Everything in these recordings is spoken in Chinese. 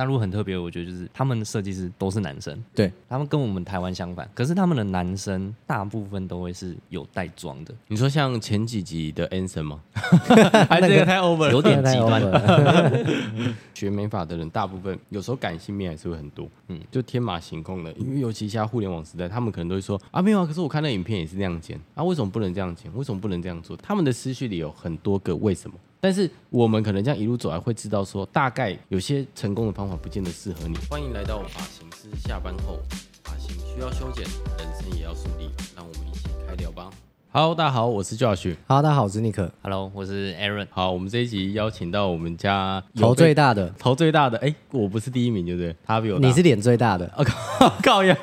大陆很特别，我觉得就是他们的设计师都是男生，对，他们跟我们台湾相反，可是他们的男生大部分都会是有带妆的。你说像前几集的 Anson 吗？还是这个太 over 了，有点极端。学美法的人大部分有时候感性面还是会很多，嗯，就天马行空的，因为尤其现在互联网时代，他们可能都会说啊没有啊，可是我看那影片也是那样剪啊，为什么不能这样剪？为什么不能这样做？他们的思绪里有很多个为什么。但是我们可能这样一路走来，会知道说，大概有些成功的方法不见得适合你。欢迎来到发型师下班后，发型需要修剪，人生也要梳理，让我们一起开聊吧。Hello，大家好，我是 Josh。Hello，大家好，我是尼克。Hello，我是 Aaron。好，我们这一集邀请到我们家头最大的，头最大的。哎，我不是第一名，对不对？他比我大。你是脸最大的。我、哦、靠，靠腰。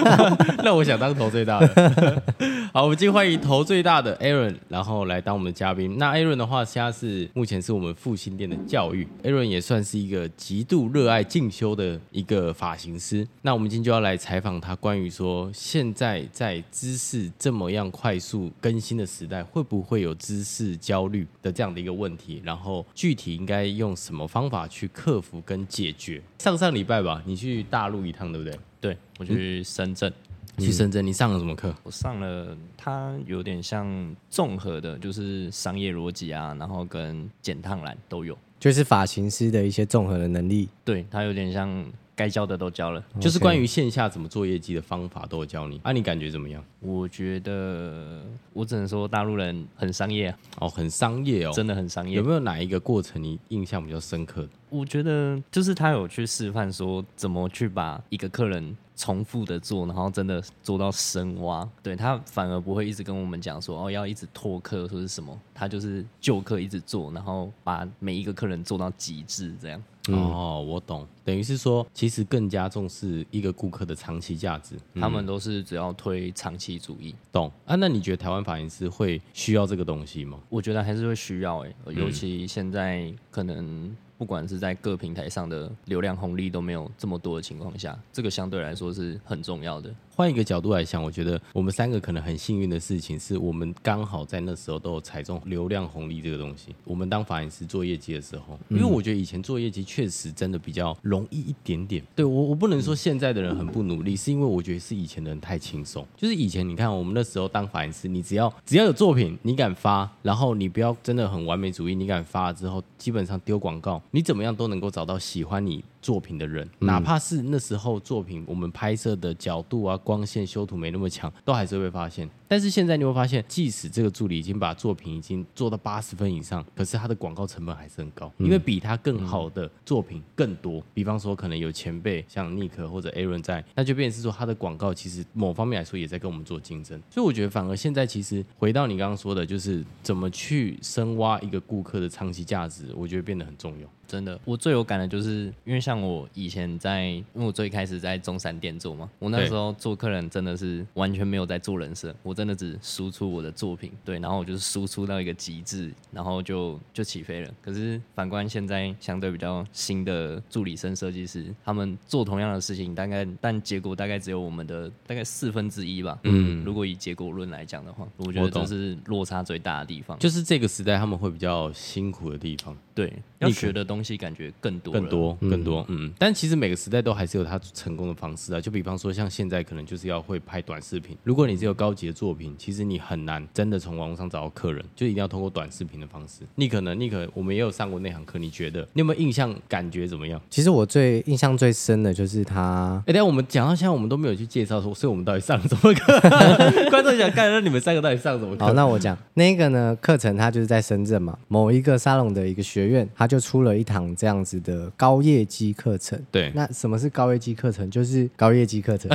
那我想当头最大的。好，我们今天欢迎头最大的 Aaron，然后来当我们的嘉宾。那 Aaron 的话，现在是目前是我们复兴店的教育。Aaron 也算是一个极度热爱进修的一个发型师。那我们今天就要来采访他，关于说现在在知识这么样快速更新的时时代会不会有知识焦虑的这样的一个问题？然后具体应该用什么方法去克服跟解决？上上礼拜吧，你去大陆一趟，对不对？对，我去深圳。嗯、去深圳，你上了什么课？我上了，它有点像综合的，就是商业逻辑啊，然后跟剪烫染都有，就是发型师的一些综合的能力。对，它有点像。该教的都教了，就是关于线下怎么做业绩的方法都有教你。啊，你感觉怎么样？我觉得我只能说大陆人很商业哦，很商业哦，真的很商业。有没有哪一个过程你印象比较深刻？我觉得就是他有去示范说怎么去把一个客人重复的做，然后真的做到深挖。对，他反而不会一直跟我们讲说哦，要一直拓客或是什么，他就是旧客一直做，然后把每一个客人做到极致这样。嗯、哦，我懂，等于是说，其实更加重视一个顾客的长期价值，他们都是只要推长期主义。懂啊？那你觉得台湾发型师会需要这个东西吗？我觉得还是会需要诶，尤其现在可能。不管是在各平台上的流量红利都没有这么多的情况下，这个相对来说是很重要的。换一个角度来想，我觉得我们三个可能很幸运的事情是，我们刚好在那时候都有踩中流量红利这个东西。我们当发型师做业绩的时候，因为我觉得以前做业绩确实真的比较容易一点点。对我，我不能说现在的人很不努力，是因为我觉得是以前的人太轻松。就是以前你看我们那时候当发型师，你只要只要有作品，你敢发，然后你不要真的很完美主义，你敢发了之后，基本上丢广告。你怎么样都能够找到喜欢你作品的人，哪怕是那时候作品我们拍摄的角度啊、光线、修图没那么强，都还是会被发现。但是现在你会发现，即使这个助理已经把作品已经做到八十分以上，可是他的广告成本还是很高，因为比他更好的作品更多。比方说，可能有前辈像 Nick 或者 Aaron 在，那就变成是说他的广告其实某方面来说也在跟我们做竞争。所以我觉得，反而现在其实回到你刚刚说的，就是怎么去深挖一个顾客的长期价值，我觉得变得很重要。真的，我最有感的就是，因为像我以前在，因为我最开始在中山店做嘛，我那时候做客人真的是完全没有在做人设，我真的只输出我的作品，对，然后我就是输出到一个极致，然后就就起飞了。可是反观现在相对比较新的助理生设计师，他们做同样的事情，大概但结果大概只有我们的大概四分之一吧。嗯，如果以结果论来讲的话，我觉得这是落差最大的地方，就是这个时代他们会比较辛苦的地方。对，要学的东西。感觉更多，更多，更多，嗯，但其实每个时代都还是有它成功的方式啊。就比方说，像现在可能就是要会拍短视频。如果你只有高级的作品，其实你很难真的从网络上找到客人，就一定要通过短视频的方式。你可能，你可能，我们也有上过那堂课，你觉得你有没有印象？感觉怎么样？其实我最印象最深的就是他。哎，等下我们讲到现在，我们都没有去介绍说，所以我们到底上什么课？观众想看，那你们三个到底上什么课？好，那我讲那个呢，课程它就是在深圳嘛，某一个沙龙的一个学院，他就出了一堂。这样子的高业绩课程，对，那什么是高业绩课程？就是高业绩课程。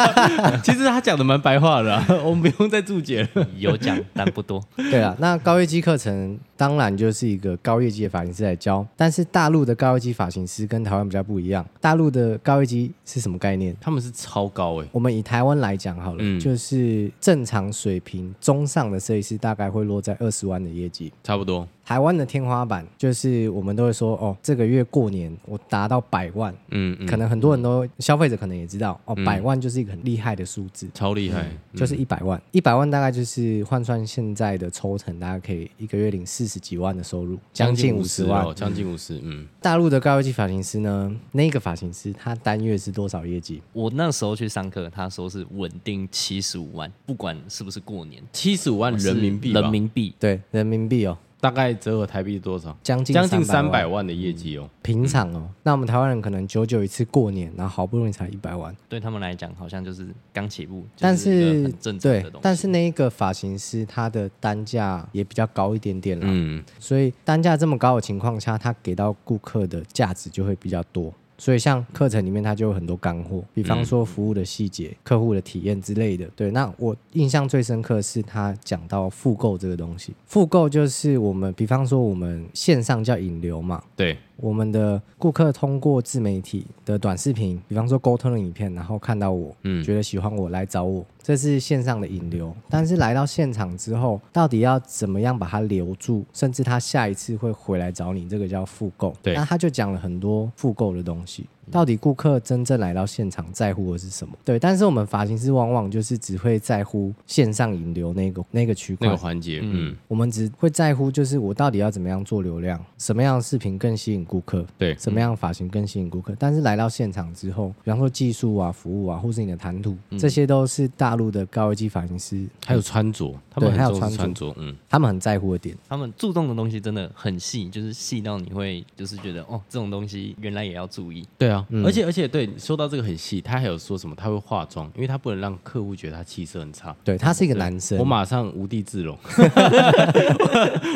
其实他讲的蛮白话的，啊，我们不用再注解了，有讲但不多。对啊，那高业绩课程当然就是一个高业绩的发型师来教，但是大陆的高业绩发型师跟台湾比较不一样。大陆的高业绩是什么概念？他们是超高哎，欸。我们以台湾来讲好了，嗯，就是正常水平中上的设计师大概会落在二十万的业绩，差不多。台湾的天花板就是我们都会说哦，这个月过年我达到百万，嗯，嗯，可能很多人都消费者可能也知道哦，百万就是一个很厉害的数字，超厉害，嗯，就是一百万，一百万大概就是换算现在的抽成，大家可以一个月领四十几万的收入，将近五十万，将近五十。嗯，大陆的高业绩发型师呢，那个发型师他单月是多少业绩？我那时候去上课，他说是稳定七十五万，不管是不是过年，七十五万人民币，人民币，对，人民币哦。大概折合台币多少？将近将近三百万的业绩哦，平常哦。那我们台湾人可能久久一次过年，然后好不容易才一百万，对他们来讲好像就是刚起步。但是，是对，但是那一个发型师他的单价也比较高一点点啦，嗯，所以单价这么高的情况下，他给到顾客的价值就会比较多。所以像课程里面，它就有很多干货，比方说服务的细节、嗯、客户的体验之类的。对，那我印象最深刻是他讲到复购这个东西。复购就是我们，比方说我们线上叫引流嘛。对。我们的顾客通过自媒体的短视频，比方说沟通的影片，然后看到我，嗯，觉得喜欢我来找我，这是线上的引流。但是来到现场之后，到底要怎么样把他留住，甚至他下一次会回来找你，这个叫复购。对，那他就讲了很多复购的东西。到底顾客真正来到现场在乎的是什么？对，但是我们发型师往往就是只会在乎线上引流那个那个区块。那个环节，嗯，我们只会在乎就是我到底要怎么样做流量，什么样的视频更吸引顾客，对，什么样的发型更吸引顾客。但是来到现场之后，比方说技术啊、服务啊，或是你的谈吐，这些都是大陆的高级发型师，还有穿着，他们还有穿穿着，嗯，他们很在乎的点，他们注重的东西真的很细，就是细到你会就是觉得哦，这种东西原来也要注意，对啊，而且而且。对，说到这个很细，他还有说什么？他会化妆，因为他不能让客户觉得他气色很差。对，他是一个男生，我马上无地自容。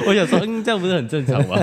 我想说，嗯，这样不是很正常吗？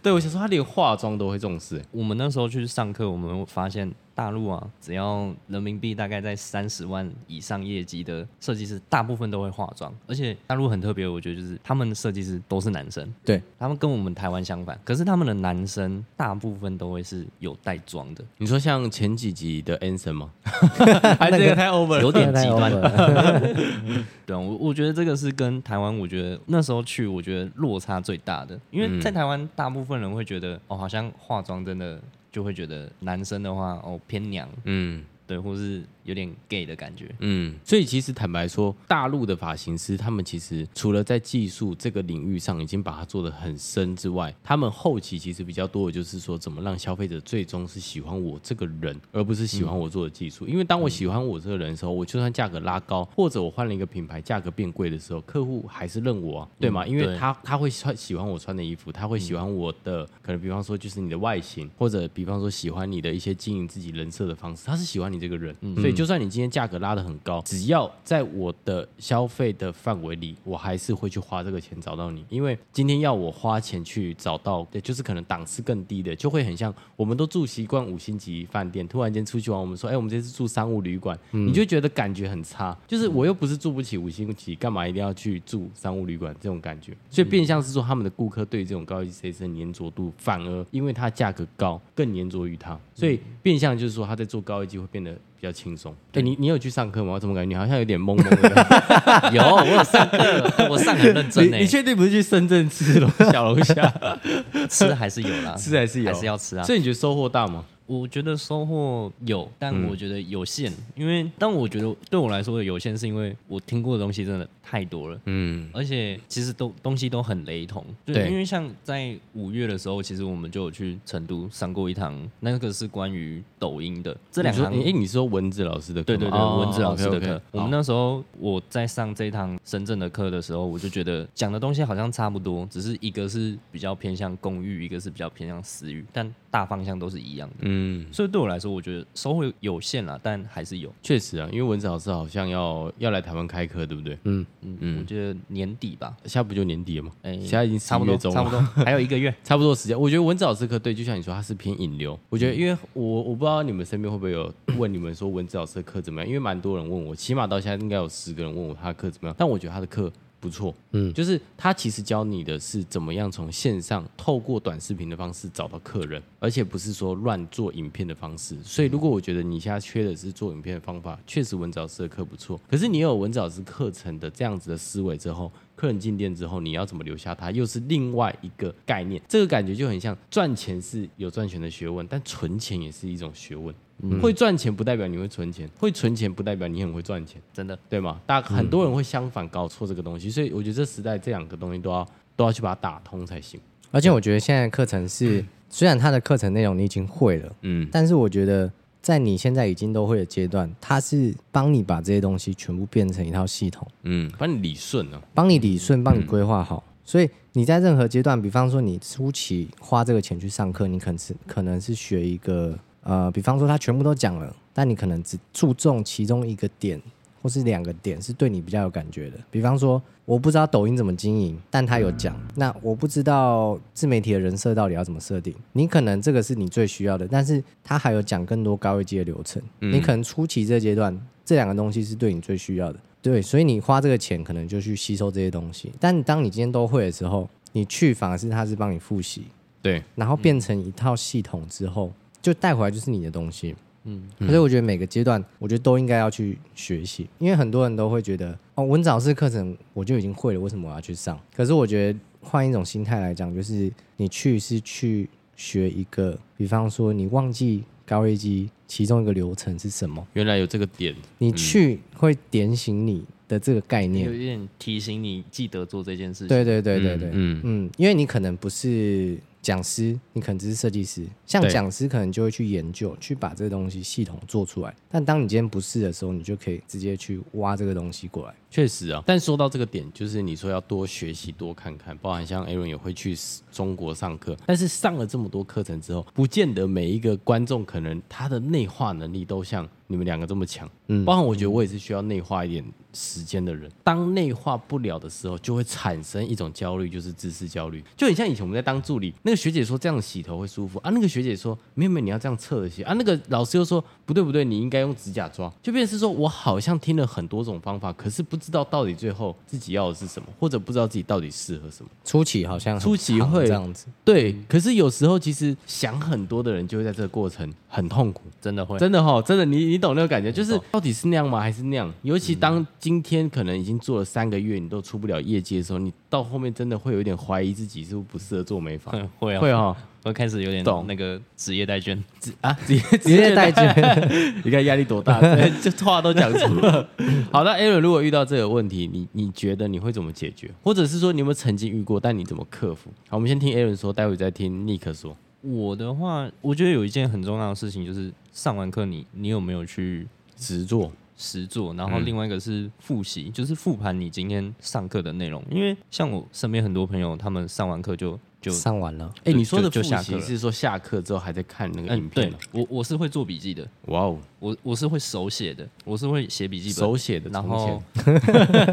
对，我想说，他连化妆都会重视。我们那时候去上课，我们发现。大陆啊，只要人民币大概在三十万以上业绩的设计师，大部分都会化妆。而且大陆很特别，我觉得就是他们的设计师都是男生，对，他们跟我们台湾相反。可是他们的男生大部分都会是有带妆的。你说像前几集的 Anson 吗？还个太 over，有点极端。对啊，我我觉得这个是跟台湾，我觉得那时候去，我觉得落差最大的。因为在台湾，大部分人会觉得哦，好像化妆真的。就会觉得男生的话哦偏娘，嗯，对，或是。有点 gay 的感觉，嗯，所以其实坦白说，大陆的发型师他们其实除了在技术这个领域上已经把它做得很深之外，他们后期其实比较多的就是说，怎么让消费者最终是喜欢我这个人，而不是喜欢我做的技术。因为当我喜欢我这个人的时候，我就算价格拉高，或者我换了一个品牌，价格变贵的时候，客户还是认我啊，对吗？因为他他会穿喜欢我穿的衣服，他会喜欢我的，可能比方说就是你的外形，或者比方说喜欢你的一些经营自己人设的方式，他是喜欢你这个人，所以。就算你今天价格拉得很高，只要在我的消费的范围里，我还是会去花这个钱找到你。因为今天要我花钱去找到，对，就是可能档次更低的，就会很像我们都住习惯五星级饭店，突然间出去玩，我们说，哎，我们这次住商务旅馆，嗯、你就觉得感觉很差。就是我又不是住不起五星级，干嘛一定要去住商务旅馆这种感觉？所以变相是说，他们的顾客对这种高级设计师的粘着度，反而因为它价格高，更粘着于它。所以变相就是说，他在做高级会变得。比较轻松。哎，你你有去上课吗？我怎么感觉你好像有点懵懵的？有，我有上课，我上很认真。你确定不是去深圳吃龙小龙虾？吃还是有啦，吃还是有，还是要吃啊。所以你觉得收获大吗？我觉得收获有，但我觉得有限，嗯、因为但我觉得对我来说的有限，是因为我听过的东西真的太多了，嗯，而且其实都东西都很雷同，对，因为像在五月的时候，其实我们就有去成都上过一堂，那个是关于抖音的。这两堂，哎，你说文字老师的课，对对对，文字老师的课，我们那时候我在上这一堂深圳的课的时候，我就觉得讲的东西好像差不多，只是一个是比较偏向公寓，一个是比较偏向私域，但大方向都是一样的，嗯，所以对我来说，我觉得收获有限啦，但还是有。确实啊，因为文子老师好像要要来台湾开课，对不对？嗯嗯嗯，我觉得年底吧，现在不就年底了吗？哎，现在已经差不多，差不多 还有一个月，差不多时间。我觉得文子老师课对，就像你说，他是偏引流。我觉得，因为我我不知道你们身边会不会有问你们说文子老师的课怎么样，因为蛮多人问我，起码到现在应该有十个人问我他的课怎么样，但我觉得他的课。不错，嗯，就是他其实教你的是怎么样从线上透过短视频的方式找到客人，而且不是说乱做影片的方式。所以，如果我觉得你现在缺的是做影片的方法，确实文藻老师的课不错。可是你有文藻老师课程的这样子的思维之后，客人进店之后，你要怎么留下他，又是另外一个概念。这个感觉就很像赚钱是有赚钱的学问，但存钱也是一种学问。嗯、会赚钱不代表你会存钱，会存钱不代表你很会赚钱，真的，对吗？大家很多人会相反搞错这个东西，所以我觉得这时代这两个东西都要都要去把它打通才行。而且我觉得现在课程是，嗯、虽然它的课程内容你已经会了，嗯，但是我觉得在你现在已经都会的阶段，它是帮你把这些东西全部变成一套系统，嗯，帮你理顺了，帮你理顺，帮你规划好。嗯、所以你在任何阶段，比方说你初期花这个钱去上课，你可能是可能是学一个，呃，比方说他全部都讲了，但你可能只注重其中一个点。或是两个点是对你比较有感觉的，比方说我不知道抖音怎么经营，但他有讲。那我不知道自媒体的人设到底要怎么设定，你可能这个是你最需要的，但是他还有讲更多高一阶的流程。你可能初期这阶段这两个东西是对你最需要的，对，所以你花这个钱可能就去吸收这些东西。但当你今天都会的时候，你去反而是他是帮你复习，对，然后变成一套系统之后，就带回来就是你的东西。嗯，所以我觉得每个阶段，我觉得都应该要去学习，因为很多人都会觉得，哦，文藻式课程我就已经会了，为什么我要去上？可是我觉得换一种心态来讲，就是你去是去学一个，比方说你忘记高业绩其中一个流程是什么，原来有这个点，你去会点醒你的这个概念，有一点提醒你记得做这件事情。对对对对对，嗯嗯，因为你可能不是。讲师，你可能只是设计师，像讲师可能就会去研究，去把这个东西系统做出来。但当你今天不是的时候，你就可以直接去挖这个东西过来。确实啊，但说到这个点，就是你说要多学习、多看看，包含像 Aaron 也会去中国上课，但是上了这么多课程之后，不见得每一个观众可能他的内化能力都像你们两个这么强。嗯，包含我觉得我也是需要内化一点时间的人。当内化不了的时候，就会产生一种焦虑，就是知识焦虑。就很像以前我们在当助理，那个学姐说这样洗头会舒服啊，那个学姐说没有没有，你要这样侧着洗啊，那个老师又说不对不对，你应该用指甲抓，就变成是说我好像听了很多种方法，可是不知道到底最后。自己要的是什么，或者不知道自己到底适合什么。初期好像初期会这样子，对。可是有时候其实想很多的人就会在这个过程很痛苦，真的会，真的哈，真的你你懂那个感觉，就是到底是那样吗？还是那样？尤其当今天可能已经做了三个月，你都出不了业绩的时候，你到后面真的会有一点怀疑自己是不是不适合做美发，会啊会哈。我开始有点懂那个职业代卷啊，职业职业代卷，你看压力多大，这话都讲出了。好那，Aaron，如果遇到这个问题，你你觉得你会怎么解决？或者是说你有没有曾经遇过，但你怎么克服？好，我们先听 Aaron 说，待会再听 Nick 说。我的话，我觉得有一件很重要的事情，就是上完课你你有没有去实做实做？然后另外一个是复习，就是复盘你今天上课的内容。因为像我身边很多朋友，他们上完课就。就上完了。哎，你说的复习是说下课之后还在看那个影片？对，我我是会做笔记的。哇哦，我我是会手写的，我是会写笔记本，手写的。然后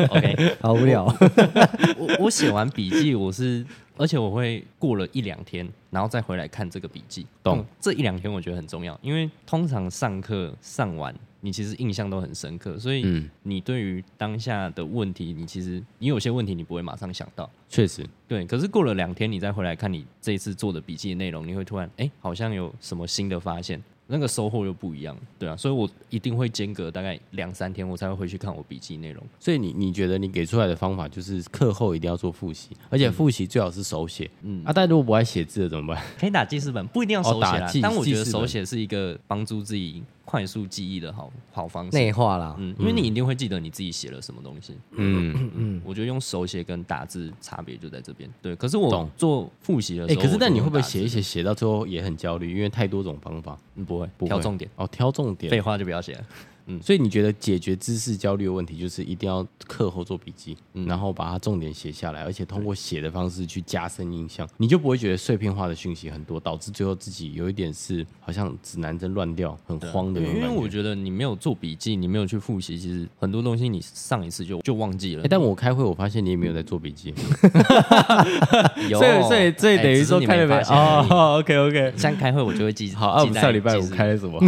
，OK，好无聊。我我写完笔记，我是而且我会过了一两天，然后再回来看这个笔记。懂？这一两天我觉得很重要，因为通常上课上完。你其实印象都很深刻，所以你对于当下的问题，你其实你有些问题你不会马上想到，确实对。可是过了两天，你再回来看你这一次做的笔记的内容，你会突然哎，好像有什么新的发现。那个收获又不一样，对啊，所以我一定会间隔大概两三天，我才会回去看我笔记内容。所以你你觉得你给出来的方法就是课后一定要做复习，而且复习最好是手写。嗯啊，但如果不爱写字的怎么办？可以打记事本，不一定要手写啦。但我觉得手写是一个帮助自己快速记忆的好好方式。内化啦，嗯，因为你一定会记得你自己写了什么东西。嗯嗯，我觉得用手写跟打字差别就在这边。对，可是我做复习的时候，哎，可是但你会不会写一写写到最后也很焦虑？因为太多种方法。嗯，不会，挑重点。哦，挑重点，废话就不要写了。嗯，所以你觉得解决知识焦虑的问题，就是一定要课后做笔记，嗯、然后把它重点写下来，而且通过写的方式去加深印象，你就不会觉得碎片化的讯息很多，导致最后自己有一点是好像指南针乱掉，很慌的。因为我觉得你没有做笔记，你没有去复习，其实很多东西你上一次就就忘记了。欸、但我开会，我发现你也没有在做笔记。有，所以所以所以等于说开了没？哦，OK OK。像开会我就会记。好，啊，我们上礼拜五开了什么？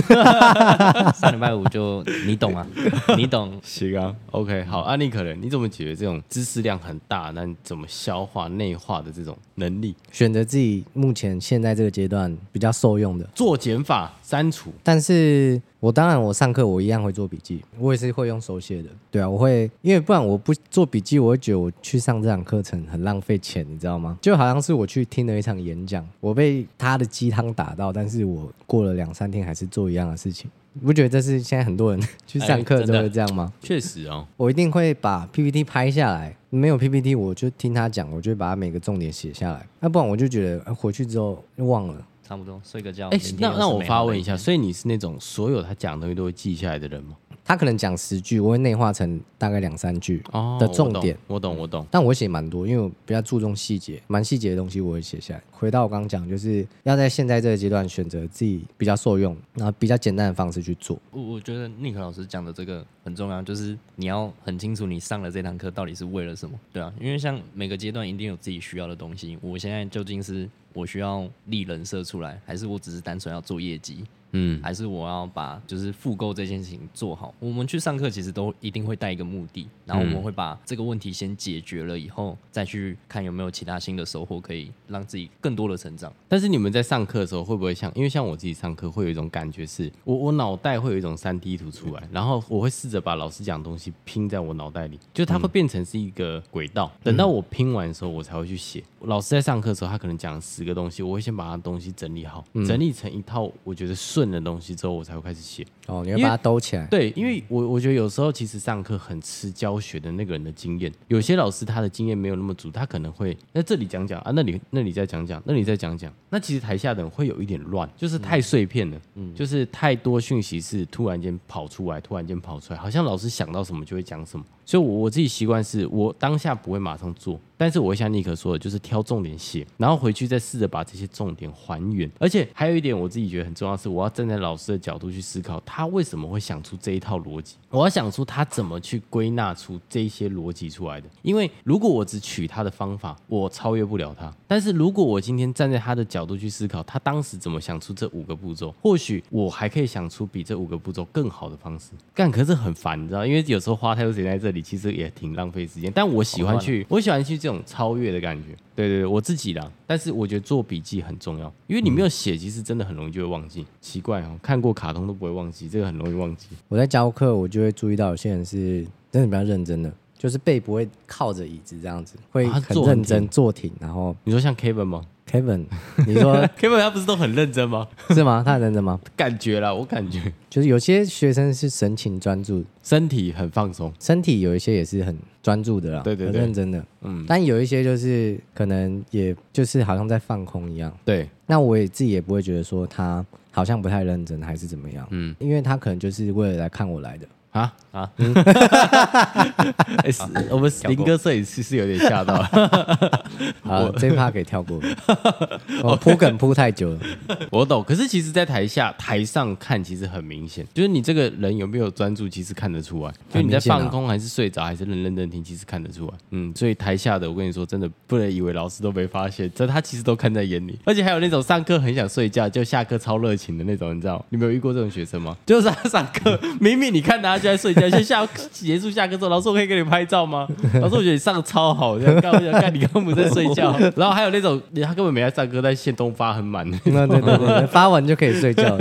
上礼拜五就。你懂啊？你懂，行啊。OK，好，安利可能你怎么解决这种知识量很大，那你怎么消化内化的这种能力？选择自己目前现在这个阶段比较受用的，做减法删除。但是我当然我上课我一样会做笔记，我也是会用手写的。对啊，我会，因为不然我不做笔记，我会觉得我去上这堂课程很浪费钱，你知道吗？就好像是我去听了一场演讲，我被他的鸡汤打到，但是我过了两三天还是做一样的事情。你不觉得这是现在很多人 去上课都会这样吗？确实哦，我一定会把 PPT 拍下来，没有 PPT 我就听他讲，我就会把他每个重点写下来。那不然我就觉得回去之后又忘了。差不多睡个觉。哎，那那我发问一下，所以你是那种所有他讲的东西都会记下来的人吗？他可能讲十句，我会内化成大概两三句的重点。哦、我懂，我懂，但我会写蛮多，因为我比较注重细节，蛮细节的东西我会写下来。回到我刚刚讲，就是要在现在这个阶段选择自己比较受用，然后比较简单的方式去做。我我觉得尼克老师讲的这个很重要，就是你要很清楚你上了这堂课到底是为了什么，对啊，因为像每个阶段一定有自己需要的东西。我现在究竟是我需要立人设出来，还是我只是单纯要做业绩？嗯，还是我要把就是复购这件事情做好。我们去上课其实都一定会带一个目的，然后我们会把这个问题先解决了以后，再去看有没有其他新的收获可以让自己更多的成长。但是你们在上课的时候会不会像？因为像我自己上课会有一种感觉是，我我脑袋会有一种三 D 图出来，然后我会试着把老师讲的东西拼在我脑袋里，就它会变成是一个轨道。等到我拼完的时候，我才会去写。老师在上课的时候，他可能讲十个东西，我会先把他东西整理好，整理成一套我觉得顺的东西之后，我才会开始写。哦，你要把它兜起来。对，因为我我觉得有时候其实上课很吃教学的那个人的经验，有些老师他的经验没有那么足，他可能会那这里讲讲啊，那里那里再讲讲，那里再讲讲，那其实台下的人会有一点乱，就是太碎片了，嗯，就是太多讯息是突然间跑出来，突然间跑出来，好像老师想到什么就会讲什么。所以，我我自己习惯是我当下不会马上做，但是我会像尼克说的，就是挑重点写，然后回去再试着把这些重点还原。而且还有一点，我自己觉得很重要是，我要站在老师的角度去思考，他为什么会想出这一套逻辑，我要想出他怎么去归纳出这些逻辑出来的。因为如果我只取他的方法，我超越不了他。但是如果我今天站在他的角度去思考，他当时怎么想出这五个步骤，或许我还可以想出比这五个步骤更好的方式。干，可是很烦，你知道，因为有时候花太多时间在这里。其实也挺浪费时间，但我喜欢去，我喜欢去这种超越的感觉。对对对，我自己啦。但是我觉得做笔记很重要，因为你没有写，其实真的很容易就会忘记。奇怪哦，看过卡通都不会忘记，这个很容易忘记。我在教课，我就会注意到有些人是真的比较认真的，就是背不会靠着椅子这样子，会很认真坐挺。然后你说像 Kevin 吗？Kevin，你说 Kevin 他不是都很认真吗？是吗？他很认真吗？感觉啦，我感觉就是有些学生是神情专注，身体很放松，身体有一些也是很专注的啦，对对对，很认真的，嗯。但有一些就是可能也就是好像在放空一样，对。那我也自己也不会觉得说他好像不太认真还是怎么样，嗯，因为他可能就是为了来看我来的。啊 啊！我们林哥摄影师是有点吓到。好，这一趴可以跳过。我铺梗铺太久了。我懂，可是其实，在台下、台上看，其实很明显，就是你这个人有没有专注，其实看得出来。就你在放空，还是睡着，还是认认真听，其实看得出来。嗯，所以台下的，我跟你说，真的不能以为老师都没发现，这他其实都看在眼里。而且还有那种上课很想睡觉，就下课超热情的那种，你知道？你没有遇过这种学生吗？就是他上课明明你看他。就在睡觉，先下结束下课之后，老师我可以给你拍照吗？老师我觉得你上的超好，这样刚刚看你根本在睡觉。然后还有那种他根本没在上课，但线都发很满。对对对对，发完就可以睡觉。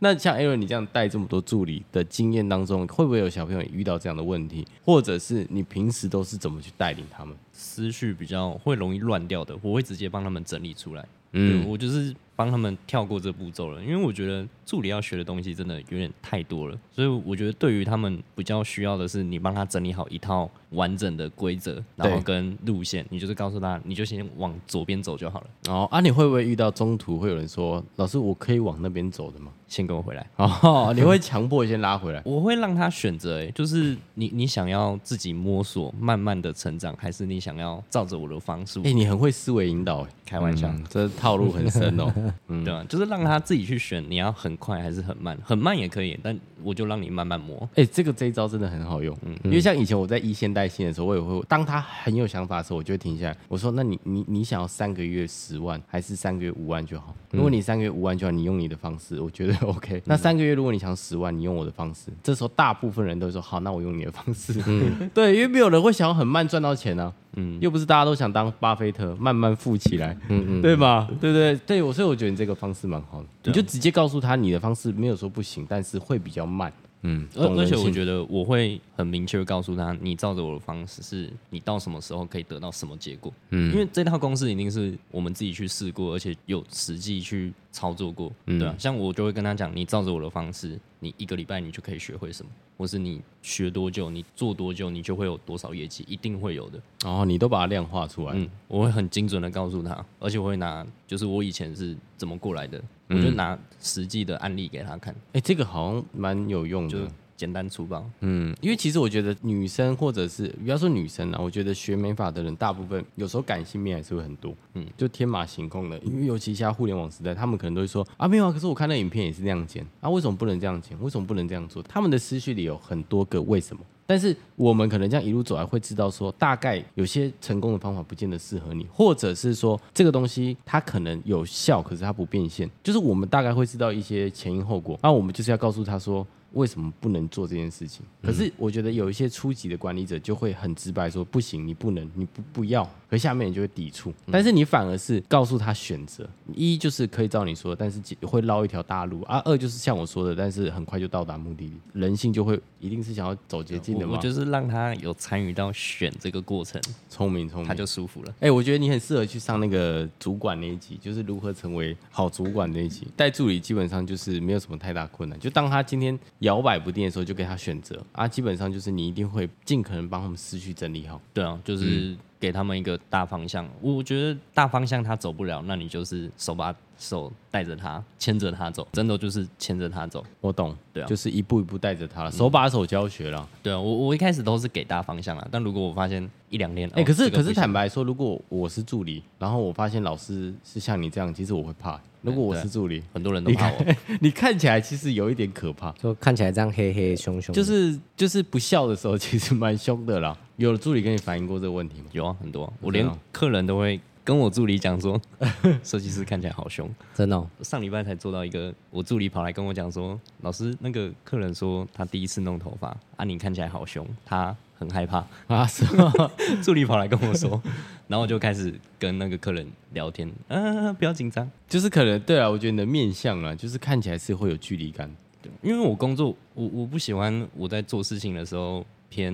那像 Aaron 你这样带这么多助理的经验当中，会不会有小朋友遇到这样的问题？或者是你平时都是怎么去带领他们？思绪比较会容易乱掉的，我会直接帮他们整理出来。嗯，我就是帮他们跳过这步骤了，因为我觉得助理要学的东西真的有点太多了，所以我觉得对于他们比较需要的是你帮他整理好一套完整的规则，然后跟路线，你就是告诉他，你就先往左边走就好了。哦，啊，你会不会遇到中途会有人说，老师，我可以往那边走的吗？先跟我回来。哦，你会强迫先拉回来？我会让他选择，哎，就是你你想要自己摸索，慢慢的成长，还是你想要照着我的方式？哎，你很会思维引导，哎，开玩笑，嗯，这套路很深哦。嗯，对啊，就是让他自己去选，你要很快还是很慢？很慢也可以，但我就让你慢慢磨。哎，这个这一招真的很好用。嗯，因为像以前我在一线带新的时候，我也会，当他很有想法的时候，我就会停下来，我说：“那你你你想要三个月十万，还是三个月五万就好？如果你三个月五万就好，你用你的方式，我觉得 OK。那三个月如果你想十万，你用我的方式。这时候大部分人都会说：好，那我用你的方式。嗯，对，因为没有人会想要很慢赚到钱啊。嗯，又不是大家都想当巴菲特，慢慢富起来。嗯嗯，对吧？对不对？对，所以我觉得你这个方式蛮好的。你就直接告诉他，你的方式没有说不行，但是会比较慢。嗯，而而且我觉得我会很明确告诉他，你照着我的方式，是你到什么时候可以得到什么结果。嗯，因为这套公式一定是我们自己去试过，而且有实际去操作过，嗯对啊。像我就会跟他讲，你照着我的方式，你一个礼拜你就可以学会什么，或是你学多久，你做多久，你就会有多少业绩，一定会有的。哦，你都把它量化出来。嗯，我会很精准的告诉他，而且我会拿，就是我以前是怎么过来的，我就拿实际的案例给他看。哎、这个好像蛮有用的。就简单粗暴，嗯，因为其实我觉得女生或者是不要说女生啊，我觉得学美法的人大部分有时候感性面还是会很多，嗯，就天马行空的，因为尤其现在互联网时代，他们可能都会说啊没有啊，可是我看那影片也是那样剪啊，为什么不能这样剪？为什么不能这样做？他们的思绪里有很多个为什么，但是我们可能这样一路走来会知道说，大概有些成功的方法不见得适合你，或者是说这个东西它可能有效，可是它不变现，就是我们大概会知道一些前因后果，那我们就是要告诉他说。为什么不能做这件事情？可是我觉得有一些初级的管理者就会很直白说：“不行，你不能，你不不要。”可下面你就会抵触。但是你反而是告诉他选择：一就是可以照你说的，但是会绕一条大路；啊，二就是像我说的，但是很快就到达目的地。人性就会一定是想要走捷径的嘛。我就是让他有参与到选这个过程，聪明聪明，他就舒服了。哎、欸，我觉得你很适合去上那个主管那一集，就是如何成为好主管那一集。带助理基本上就是没有什么太大困难，就当他今天摇摆不定的时候，就给他选择啊。基本上就是你一定会尽可能帮他们思绪整理好。对啊，就是给他们一个大方向。我觉得大方向他走不了，那你就是手把手带着他，牵着他走，真的就是牵着他走。我懂，对啊，就是一步一步带着他，手把手教学了。对啊，我我一开始都是给大方向啊，但如果我发现一两年，哎、欸，可是、可是坦白说，如果我是助理，然后我发现老师是像你这样，其实我会怕。如果我是助理，很多人都怕我。你，你看起来其实有一点可怕，就看起来这样黑黑凶凶，就是就是不笑的时候，其实蛮凶的啦。有的助理跟你反映过这个问题吗？有啊，很多。我连客人都会跟我助理讲说，设计师看起来好凶，真的、哦。上礼拜才做到一个，我助理跑来跟我讲说，老师，那个客人说他第一次弄头发，啊，你看起来好凶，他。很害怕啊！是吗？助理跑来跟我说，然后我就开始跟那个客人聊天。嗯、啊，不要紧张，就是可能对啊，我觉得你的面相啊，就是看起来是会有距离感。对，因为我工作，我我不喜欢我在做事情的时候偏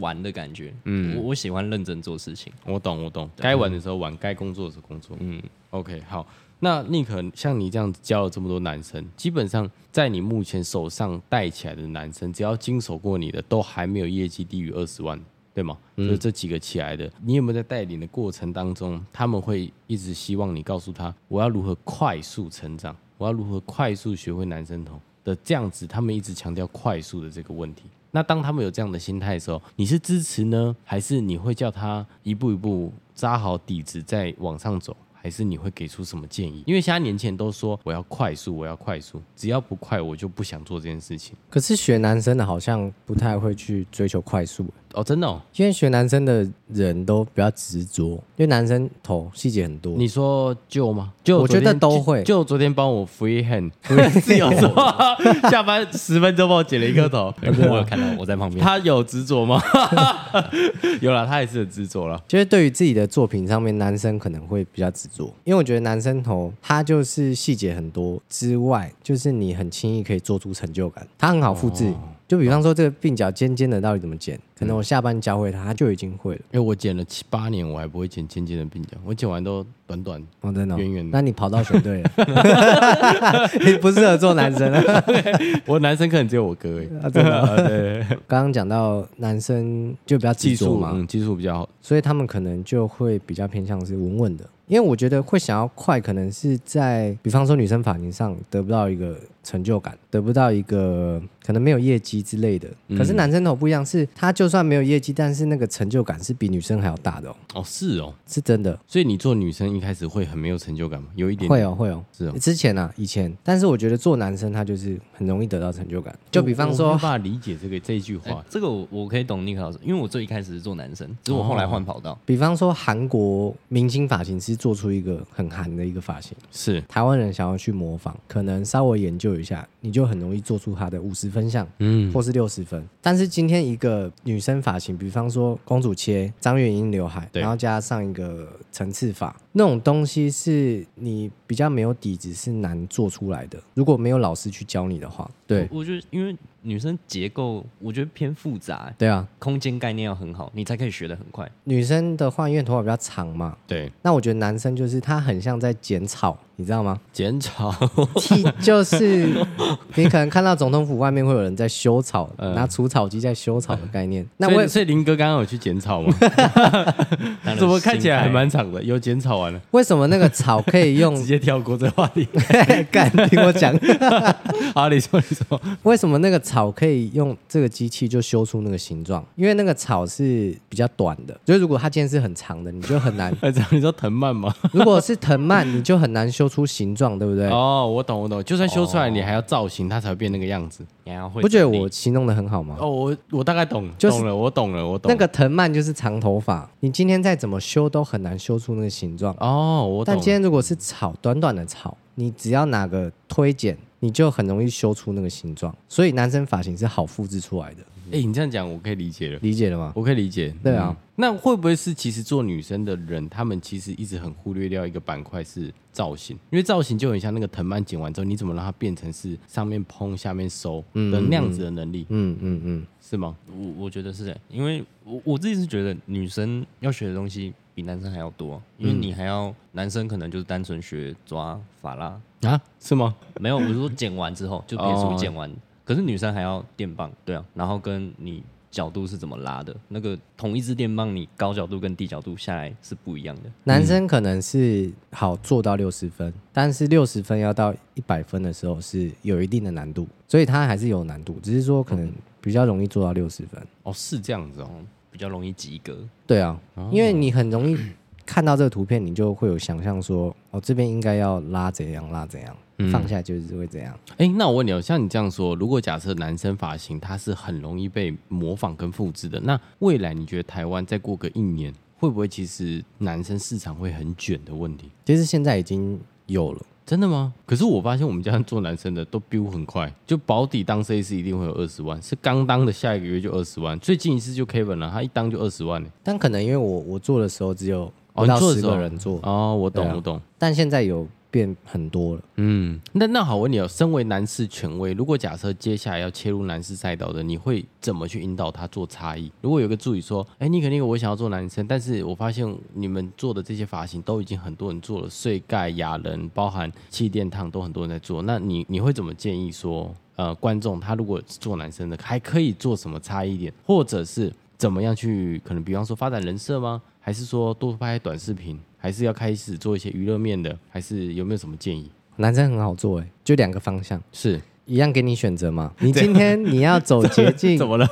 玩的感觉。嗯，我我喜欢认真做事情。我懂，我懂。该玩的时候玩，该工作的时候工作。嗯，OK，好。那宁可像你这样子教了这么多男生，基本上在你目前手上带起来的男生，只要经手过你的，都还没有业绩低于二十万，对吗？嗯。就这几个起来的，你有没有在带领的过程当中，他们会一直希望你告诉他，我要如何快速成长，我要如何快速学会男生头的这样子，他们一直强调快速的这个问题。那当他们有这样的心态的时候，你是支持呢，还是你会叫他一步一步扎好底子再往上走？还是你会给出什么建议？因为现在年轻人都说我要快速，我要快速，只要不快，我就不想做这件事情。可是学男生的好像不太会去追求快速。哦，真的哦，因为学男生的人都比较执着，因为男生头细节很多。你说就吗？就我觉得都会。就昨天帮我 free hand，是有时候 下班十分钟帮我剪了一个头，我有看到我在旁边。他有执着吗？有了，他也是很执着了。就是对于自己的作品上面，男生可能会比较执着，因为我觉得男生头他就是细节很多之外，就是你很轻易可以做出成就感，他很好复制。哦就比方说这个鬓角尖尖的到底怎么剪？可能我下班教会他，他就已经会了。因为我剪了七八年，我还不会剪尖尖的鬓角，我剪完都短短、哦、真的、哦、圆圆的。那你跑到选对了，你不适合做男生了。我男生可能只有我哥而已。啊，真的、哦。对。刚刚讲到男生就比较技术嘛，嗯，技术比较好，所以他们可能就会比较偏向是稳稳的。因为我觉得会想要快，可能是在比方说女生发型上得不到一个成就感，得不到一个可能没有业绩之类的。嗯、可是男生头不一样，是他就算没有业绩，但是那个成就感是比女生还要大的哦。哦，是哦，是真的。所以你做女生一开始会很没有成就感吗？有一点，点会哦，会哦，是哦。之前啊，以前，但是我觉得做男生他就是很容易得到成就感。就比方说，我没办法理解这个这一句话。欸、这个我我可以懂尼克老师，因为我最一开始是做男生，只是我后来换跑道。哦、比方说韩国明星发型师做出一个。很韩的一个发型，是台湾人想要去模仿，可能稍微研究一下，你就很容易做出他的五十分像，嗯，或是六十分。但是今天一个女生发型，比方说公主切、张元英刘海，然后加上一个层次法，那种东西是你比较没有底子，是难做出来的。如果没有老师去教你的话，对，我，我觉得因为。女生结构我觉得偏复杂，对啊，空间概念要很好，你才可以学得很快。女生的话，因为头发比较长嘛，对。那我觉得男生就是他很像在剪草，你知道吗？剪草，剃就是 你可能看到总统府外面会有人在修草，嗯、拿除草机在修草的概念。那我所以林哥刚刚有去剪草吗？怎么看起来还蛮长的？有剪草完了？为什么那个草可以用？直接跳过这话题，敢听我讲？好，你说你说，为什么那个？草可以用这个机器就修出那个形状，因为那个草是比较短的，所以如果它今天是很长的，你就很难。很长，你说藤蔓吗？如果是藤蔓，你就很难修出形状，对不对？哦，我懂，我懂。就算修出来，你还要造型，它才会变那个样子。会。不觉得我形容的很好吗？哦，我我大概懂，就懂了，我懂了，我懂。那个藤蔓就是长头发，你今天再怎么修都很难修出那个形状。哦，我懂。但今天如果是草，短短的草，你只要拿个推剪。你就很容易修出那个形状，所以男生发型是好复制出来的。哎、欸，你这样讲我可以理解了，理解了吗？我可以理解。对啊、嗯，那会不会是其实做女生的人，他们其实一直很忽略掉一个板块是造型？因为造型就很像那个藤蔓剪完之后，你怎么让它变成是上面蓬下面收的那样子的能力？嗯嗯嗯，嗯嗯是吗？我我觉得是这样，因为我我自己是觉得女生要学的东西比男生还要多，因为你还要、嗯、男生可能就是单纯学抓法拉。啊，是吗？没有，我是说剪完之后就别说剪完，可是女生还要电棒，对啊，然后跟你角度是怎么拉的，那个同一支电棒，你高角度跟低角度下来是不一样的。男生可能是好做到六十分，但是六十分要到一百分的时候是有一定的难度，所以它还是有难度，只是说可能比较容易做到六十分。哦，是这样子哦，比较容易及格。对啊，因为你很容易。看到这个图片，你就会有想象说，哦，这边应该要拉怎样，拉怎样，嗯、放下来就是会怎样。哎、欸，那我问你哦，像你这样说，如果假设男生发型它是很容易被模仿跟复制的，那未来你觉得台湾再过个一年，会不会其实男生市场会很卷的问题？其实现在已经有了。真的吗？可是我发现我们家做男生的都 build 很快，就保底当设计师一定会有二十万，是刚当的下一个月就二十万，最近一次就 Kevin 了，他一当就二十万。但可能因为我我做的时候只有不到十个人做哦，我懂、啊、我懂，但现在有。变很多了，嗯，那那好，我问你哦，身为男士权威，如果假设接下来要切入男士赛道的，你会怎么去引导他做差异？如果有个助理说，哎，你肯定我想要做男生，但是我发现你们做的这些发型都已经很多人做了，碎盖、亚人，包含气垫烫都很多人在做，那你你会怎么建议说，呃，观众他如果做男生的，还可以做什么差异点，或者是怎么样去可能，比方说发展人设吗？还是说多拍短视频？还是要开始做一些娱乐面的，还是有没有什么建议？男生很好做哎，就两个方向，是一样给你选择嘛。你今天你要走捷径，怎么了？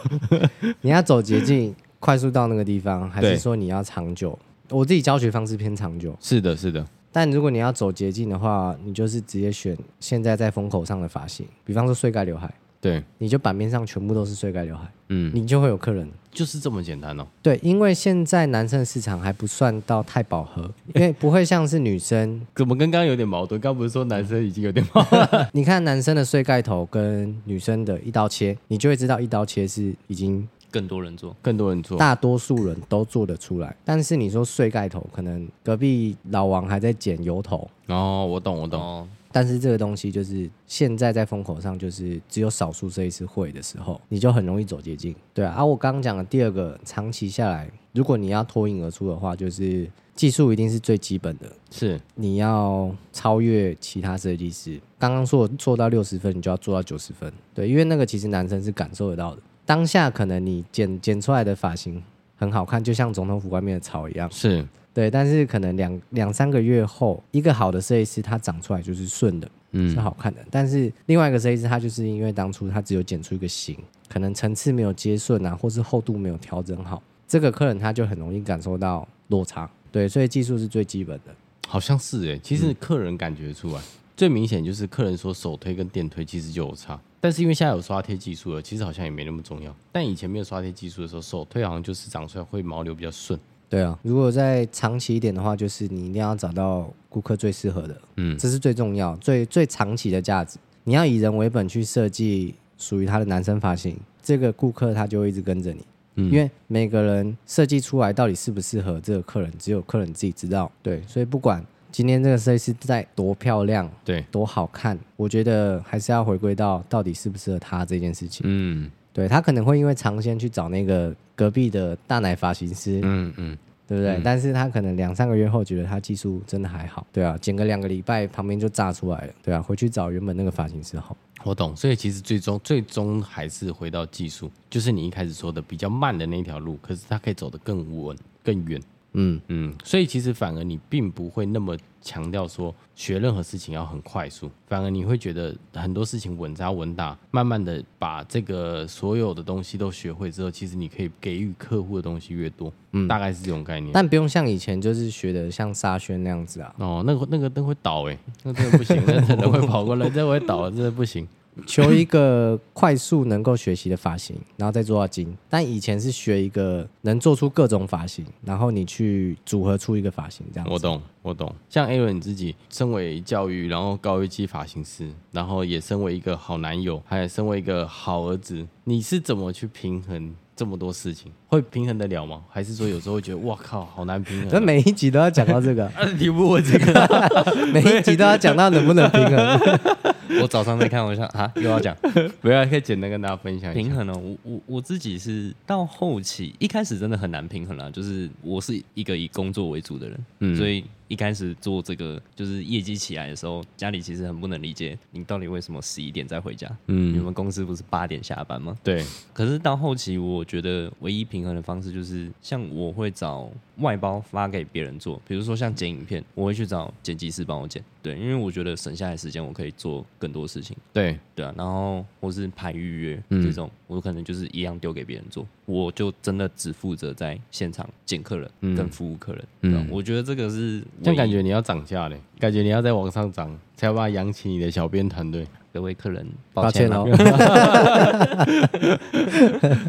你要走捷径，快速到那个地方，还是说你要长久？我自己教学方式偏长久，是的，是的。但如果你要走捷径的话，你就是直接选现在在风口上的发型，比方说碎盖刘海。对，你就版面上全部都是碎盖刘海，嗯，你就会有客人，就是这么简单哦。对，因为现在男生的市场还不算到太饱和，因为不会像是女生，怎么跟刚刚有点矛盾？刚不是说男生已经有点矛盾？你看男生的碎盖头跟女生的一刀切，你就会知道一刀切是已经更多人做，更多人做，大多数人都做得出来。但是你说碎盖头，可能隔壁老王还在剪油头。哦，我懂，我懂。哦但是这个东西就是现在在风口上，就是只有少数设计师会的时候，你就很容易走捷径。对啊，而、啊、我刚刚讲的第二个，长期下来，如果你要脱颖而出的话，就是技术一定是最基本的，是你要超越其他设计师。刚刚说做到六十分，你就要做到九十分。对，因为那个其实男生是感受得到的。当下可能你剪剪出来的发型很好看，就像总统府外面的草一样。是。对，但是可能两两三个月后，一个好的设计师他长出来就是顺的，嗯，是好看的。但是另外一个设计师他就是因为当初他只有剪出一个型，可能层次没有接顺啊，或是厚度没有调整好，这个客人他就很容易感受到落差。对，所以技术是最基本的。好像是哎，其实客人感觉出来、嗯、最明显就是客人说手推跟电推其实就有差，但是因为现在有刷贴技术了，其实好像也没那么重要。但以前没有刷贴技术的时候，手推好像就是长出来会毛流比较顺。对啊，如果再长期一点的话，就是你一定要找到顾客最适合的，嗯，这是最重要、最最长期的价值。你要以人为本去设计属于他的男生发型，这个顾客他就会一直跟着你。嗯，因为每个人设计出来到底适不适合这个客人，只有客人自己知道。对，所以不管今天这个设计师在多漂亮，对，多好看，我觉得还是要回归到到底适不适合他这件事情。嗯，对，他可能会因为尝鲜去找那个隔壁的大奶发型师，嗯嗯，对不对？嗯、但是他可能两三个月后觉得他技术真的还好，对啊，剪个两个礼拜旁边就炸出来了，对啊，回去找原本那个发型师好。我懂，所以其实最终最终还是回到技术，就是你一开始说的比较慢的那条路，可是它可以走得更稳、更远。嗯嗯，所以其实反而你并不会那么强调说学任何事情要很快速，反而你会觉得很多事情稳扎稳打，慢慢的把这个所有的东西都学会之后，其实你可以给予客户的东西越多，嗯，大概是这种概念。但不用像以前就是学的像沙宣那样子啊，哦，那个那个灯会倒哎、欸，那真的不行，那人会跑过来，这会倒，真的不行。求一个快速能够学习的发型，然后再做到精。但以前是学一个能做出各种发型，然后你去组合出一个发型这样子。我懂，我懂。像 Aaron 你自己身为教育，然后高一级发型师，然后也身为一个好男友，还有身为一个好儿子，你是怎么去平衡这么多事情？会平衡得了吗？还是说有时候会觉得哇靠，好难平衡？那每一集都要讲到这个，你不问这个，每一集都要讲到能不能平衡。我早上在看，我想啊，又要讲，不要可以简单跟大家分享一下平衡哦。我我我自己是到后期，一开始真的很难平衡啦，就是我是一个以工作为主的人，嗯，所以。一开始做这个就是业绩起来的时候，家里其实很不能理解你到底为什么十一点再回家。嗯，你们公司不是八点下班吗？对。可是到后期，我觉得唯一平衡的方式就是，像我会找外包发给别人做，比如说像剪影片，我会去找剪辑师帮我剪。对，因为我觉得省下来时间，我可以做更多事情。对，对啊。然后或是排预约、嗯、这种，我可能就是一样丢给别人做，我就真的只负责在现场见客人跟服务客人。嗯，我觉得这个是。就感觉你要涨价嘞，感觉你要再往上涨，才有办法养起你的小编团队。各位客人，抱歉哦。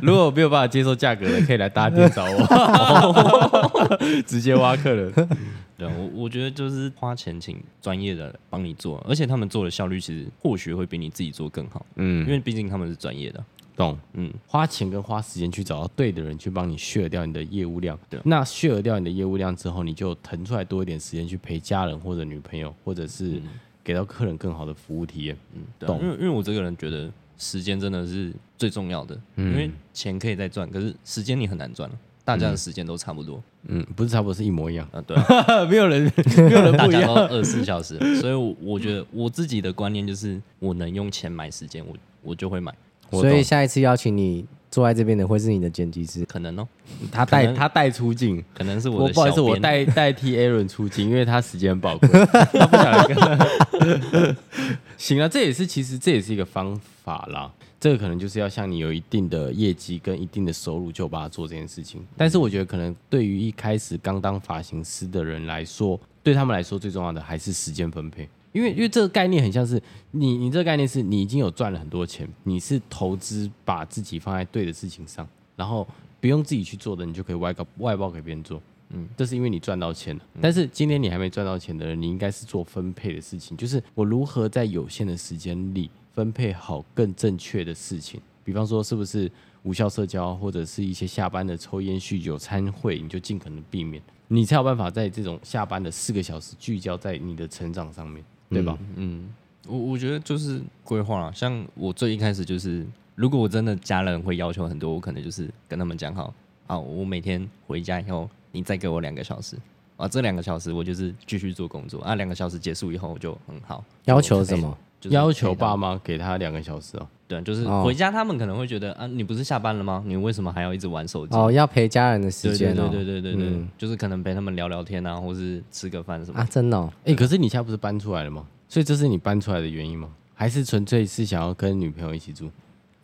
如果没有办法接受价格的，可以来大店找我，直接挖客人。对，我我觉得就是花钱请专业的帮你做，而且他们做的效率其实或许会比你自己做更好。嗯，因为毕竟他们是专业的。懂，嗯，花钱跟花时间去找到对的人去帮你 share 掉你的业务量，对，那 share 掉你的业务量之后，你就腾出来多一点时间去陪家人或者女朋友，或者是给到客人更好的服务体验，嗯，懂，因为因为我这个人觉得时间真的是最重要的，嗯，因为钱可以再赚，可是时间你很难赚了，大家的时间都差不多，嗯，不是差不多是一模一样。啊，对，没有人 没有人不一样，二十四小时，所以我我觉得我自己的观念就是，我能用钱买时间，我我就会买。所以下一次邀请你坐在这边的会是你的剪辑师，可能哦。他带他带出镜，可能是我的。不好意思，我代代替 Aaron 出镜，因为他时间宝贵，他不想跟。行啊，这也是其实这也是一个方法啦。这个可能就是要像你有一定的业绩跟一定的收入，就把它做这件事情。但是我觉得可能对于一开始刚当发型师的人来说，对他们来说最重要的还是时间分配。因为因为这个概念很像是你你这个概念是你已经有赚了很多钱，你是投资把自己放在对的事情上，然后不用自己去做的，你就可以外包外包给别人做。嗯，这是因为你赚到钱了。但是今天你还没赚到钱的人，你应该是做分配的事情，就是我如何在有限的时间里分配好更正确的事情。比方说，是不是无效社交或者是一些下班的抽烟酗酒餐会，你就尽可能避免，你才有办法在这种下班的四个小时聚焦在你的成长上面。对吧？嗯，我我觉得就是规划啊。像我最一开始就是，如果我真的家人会要求很多，我可能就是跟他们讲好，啊，我每天回家以后，你再给我两个小时，啊，这两个小时我就是继续做工作，啊，两个小时结束以后我就很好。要求什么？就是、要求爸妈给他两个小时哦。对，就是回家他们可能会觉得啊，你不是下班了吗？你为什么还要一直玩手机？哦，要陪家人的时间、哦。对对对对对对、嗯，就是可能陪他们聊聊天啊，或是吃个饭什么啊？真的、哦？哎、欸，可是你现在不是搬出来了吗？所以这是你搬出来的原因吗？还是纯粹是想要跟女朋友一起住？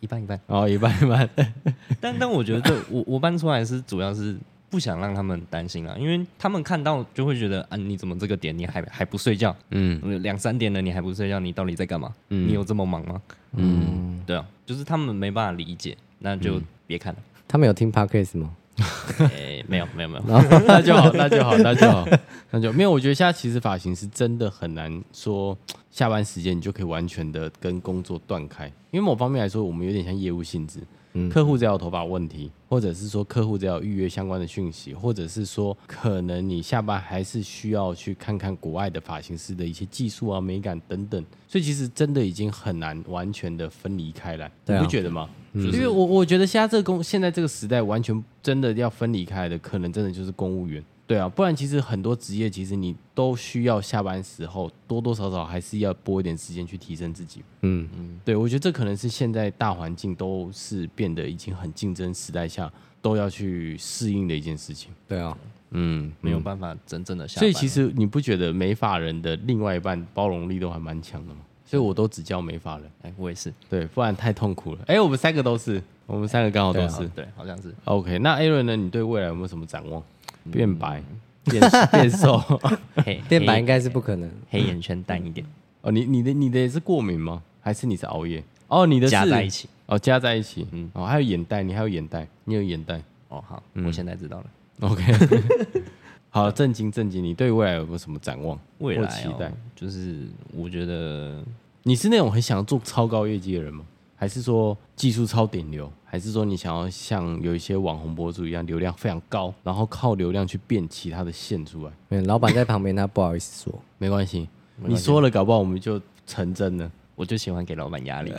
一半一半。哦，一半一半。但但我觉得我我搬出来是主要是不想让他们担心啊，因为他们看到就会觉得啊，你怎么这个点你还还不睡觉？嗯，两三点了你还不睡觉，你到底在干嘛？嗯，你有这么忙吗？嗯，对啊，就是他们没办法理解，那就别看了。他们有听 Podcast 吗？哎、欸，没有没有没有，那就好，那就好，那就好，那就没有。我觉得现在其实发型是真的很难说。下班时间你就可以完全的跟工作断开。因为某方面来说，我们有点像业务性质。客户只要有头发问题，或者是说客户只要预约相关的讯息，或者是说可能你下班还是需要去看看国外的发型师的一些技术啊、美感等等，所以其实真的已经很难完全的分离开来，你不觉得吗？因为我我觉得现在这个公现在这个时代，完全真的要分离开的，可能真的就是公务员。对啊，不然其实很多职业，其实你都需要下班时候多多少少还是要拨一点时间去提升自己。嗯嗯，对，我觉得这可能是现在大环境都是变得已经很竞争时代下都要去适应的一件事情。对啊，嗯，没有办法真正的下班。所以其实你不觉得美发人的另外一半包容力都还蛮强的吗？所以我都只教美发人。哎，我也是。对，不然太痛苦了。哎，我们三个都是，我们三个刚好都是。对，好像是。OK，那 Aaron 呢？你对未来有没有什么展望？变白、变 变瘦，黑变白应该是不可能，黑眼圈淡一点。哦，你你的你的也是过敏吗？还是你是熬夜？哦，你的是加在一起。哦，加在一起。嗯。哦，还有眼袋，你还有眼袋，你有眼袋。哦，好，我现在知道了。OK。好，震惊震惊，你对未来有没有什么展望？未来期待，就是我觉得你是那种很想要做超高业绩的人吗？还是说技术超顶流？还是说你想要像有一些网红博主一样，流量非常高，然后靠流量去变其他的线出来？嗯，老板在旁边，他不好意思说，没关系，你说了，搞不好我们就成真了。我就喜欢给老板压力，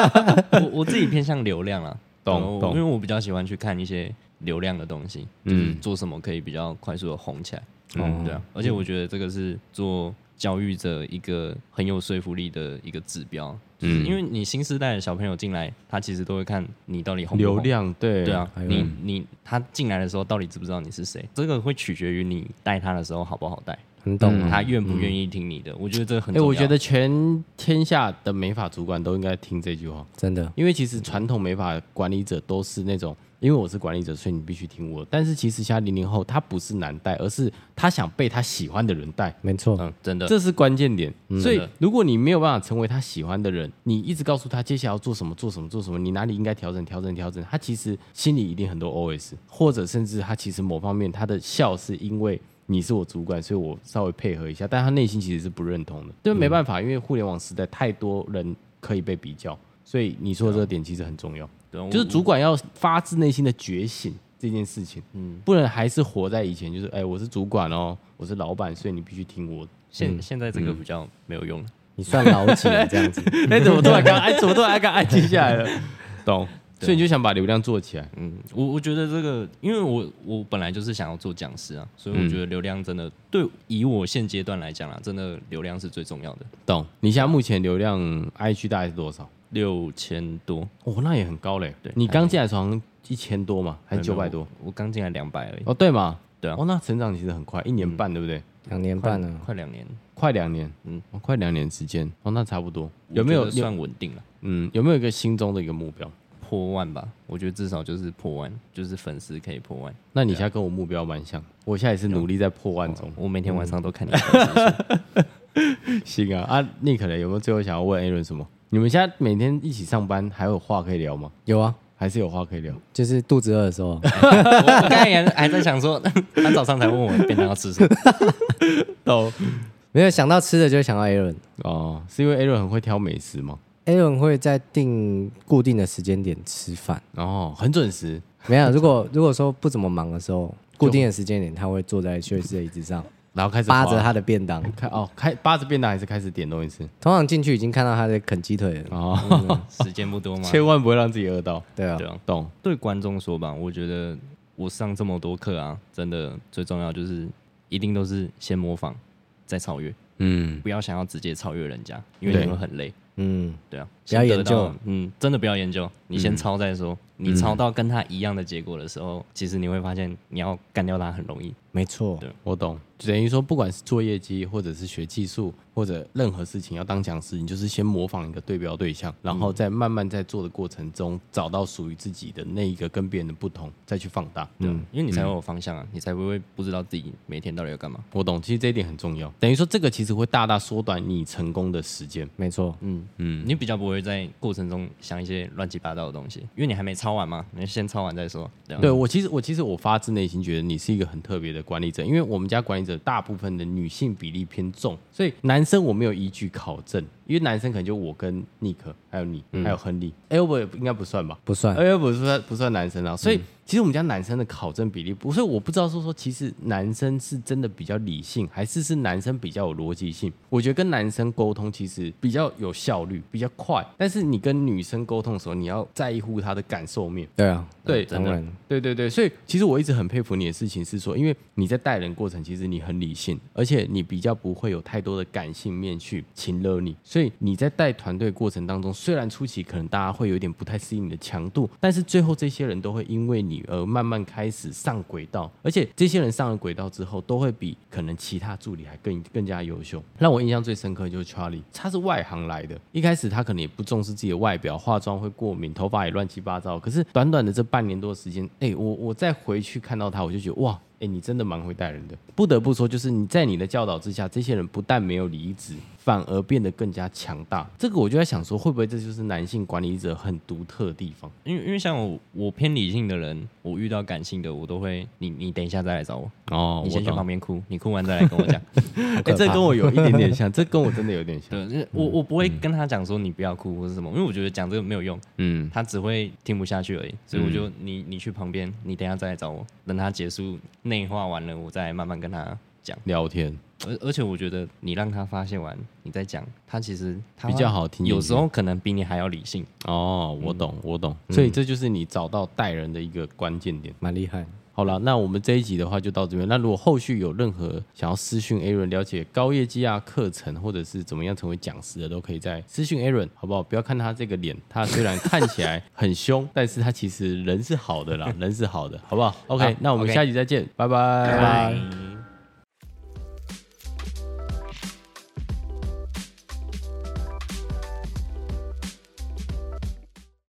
我我自己偏向流量啊，懂懂，因为我比较喜欢去看一些流量的东西，嗯，做什么可以比较快速的红起来，嗯，对啊，而且我觉得这个是做。教育者一个很有说服力的一个指标，嗯，因为你新时代的小朋友进来，他其实都会看你到底红不红，流量，对。对啊，你你他进来的时候到底知不知道你是谁？这个会取决于你带他的时候好不好带，很懂，他愿不愿意听你的。嗯、我觉得这个很。哎，我觉得全天下的美发主管都应该听这句话，真的，因为其实传统美发管理者都是那种。因为我是管理者，所以你必须听我。但是其实现在零零后他不是难带，而是他想被他喜欢的人带。没错，嗯，真的，这是关键点。所以如果你没有办法成为他喜欢的人，你一直告诉他接下来要做什么，做什么，做什么，你哪里应该调整，调整，调整，他其实心里一定很多 OS，或者甚至他其实某方面他的笑是因为你是我主管，所以我稍微配合一下，但他内心其实是不认同的。就没办法，因为互联网时代太多人可以被比较，所以你说的这个点其实很重要。就是主管要发自内心的觉醒这件事情，嗯，不能还是活在以前，就是哎，我是主管哦，我是老板，所以你必须听我。现现在这个比较没有用，你算老几了这样子？哎，怎么突然刚哎，怎么突然刚安静下来了？懂？所以你就想把流量做起来？嗯，我我觉得这个，因为我我本来就是想要做讲师啊，所以我觉得流量真的对以我现阶段来讲啊，真的流量是最重要的。懂？你现在目前流量 IG 大概是多少？六千多哦，那也很高嘞。对，你刚进来床一千多嘛，还是九百多？我刚进来两百而已。哦，对嘛？对啊。哦，那成长其实很快，一年半，对不对？两年半了，快两年，快两年。嗯，快两年时间。哦，那差不多。有没有算稳定了？嗯，有没有一个心中的一个目标？破万吧。我觉得至少就是破万，就是粉丝可以破万。那你现在跟我目标蛮像，我现在也是努力在破万中。我每天晚上都看你。行啊，啊，你可能有没有最后想要问 Aaron 什么？你们现在每天一起上班，还有话可以聊吗？有啊，还是有话可以聊。就是肚子饿的时候，我刚才也还在想说，他早上才问我便当要吃什么，都没有想到吃的，就会想到 Aaron 哦，是因为 Aaron 很会挑美食吗？Aaron 会在定固定的时间点吃饭，哦，很准时。没有，如果如果说不怎么忙的时候，固定的时间点他会坐在休息室的椅子上。然后开始扒着他的便当，开哦，开扒着便当还是开始点东西吃。通常进去已经看到他在啃鸡腿了。哦，时间不多嘛？千万不会让自己饿到。对啊，懂。对观众说吧，我觉得我上这么多课啊，真的最重要就是一定都是先模仿，再超越。嗯，不要想要直接超越人家，因为你会很累。嗯，对啊，不要研究，嗯，真的不要研究，你先抄再说。你抄到跟他一样的结果的时候，其实你会发现你要干掉他很容易。没错，对，我懂。等于说，不管是做业绩，或者是学技术，或者任何事情要当讲师，你就是先模仿一个对标对象，然后再慢慢在做的过程中找到属于自己的那一个跟别人的不同，再去放大。对，因为你才会有方向啊，你才不会不知道自己每天到底要干嘛。我懂，其实这一点很重要。等于说，这个其实会大大缩短你成功的时间。没错，嗯嗯，你比较不会在过程中想一些乱七八糟的东西，因为你还没抄完嘛，你先抄完再说。对，对我其实我其实我发自内心觉得你是一个很特别的管理者，因为我们家管理者大部分的女性比例偏重，所以男生我没有依据考证。因为男生可能就我跟尼克，还有你，嗯、还有亨利，Albert 应该不算吧？不算，Albert 不算不算男生啊。所以、嗯、其实我们家男生的考证比例不，所以我不知道说说，其实男生是真的比较理性，还是是男生比较有逻辑性？我觉得跟男生沟通其实比较有效率，比较快。但是你跟女生沟通的时候，你要在乎她的感受面。对啊，对，当然，对对对。所以其实我一直很佩服你的事情是说，因为你在带人过程，其实你很理性，而且你比较不会有太多的感性面去情勒你，所以你在带。团队过程当中，虽然初期可能大家会有点不太适应你的强度，但是最后这些人都会因为你而慢慢开始上轨道，而且这些人上了轨道之后，都会比可能其他助理还更更加优秀。让我印象最深刻就是 Charlie，他是外行来的，一开始他可能也不重视自己的外表，化妆会过敏，头发也乱七八糟。可是短短的这半年多的时间，哎，我我再回去看到他，我就觉得哇。欸、你真的蛮会带人的，不得不说，就是你在你的教导之下，这些人不但没有离职，反而变得更加强大。这个我就在想说，会不会这就是男性管理者很独特的地方？因为因为像我，我偏理性的人，我遇到感性的，我都会，你你等一下再来找我哦，你先去旁边哭，你哭完再来跟我讲。哎、欸，这跟我有一点点像，这跟我真的有点像。对，我我不会跟他讲说你不要哭或是什么，因为我觉得讲这个没有用，嗯，他只会听不下去而已。所以我就你你去旁边，你等一下再来找我，等他结束内化完了，我。再慢慢跟他讲聊天，而而且我觉得你让他发泄完，你再讲，他其实他比较好听。有时候可能比你还要理性。哦，我懂，我懂。所以这就是你找到带人的一个关键点，蛮厉害。好了，那我们这一集的话就到这边。那如果后续有任何想要私讯 Aaron 了解高业绩啊课程，或者是怎么样成为讲师的，都可以在私讯 Aaron，好不好？不要看他这个脸，他虽然看起来很凶，但是他其实人是好的啦，人是好的，好不好？OK，好，那我们下集再见，拜拜。拜拜。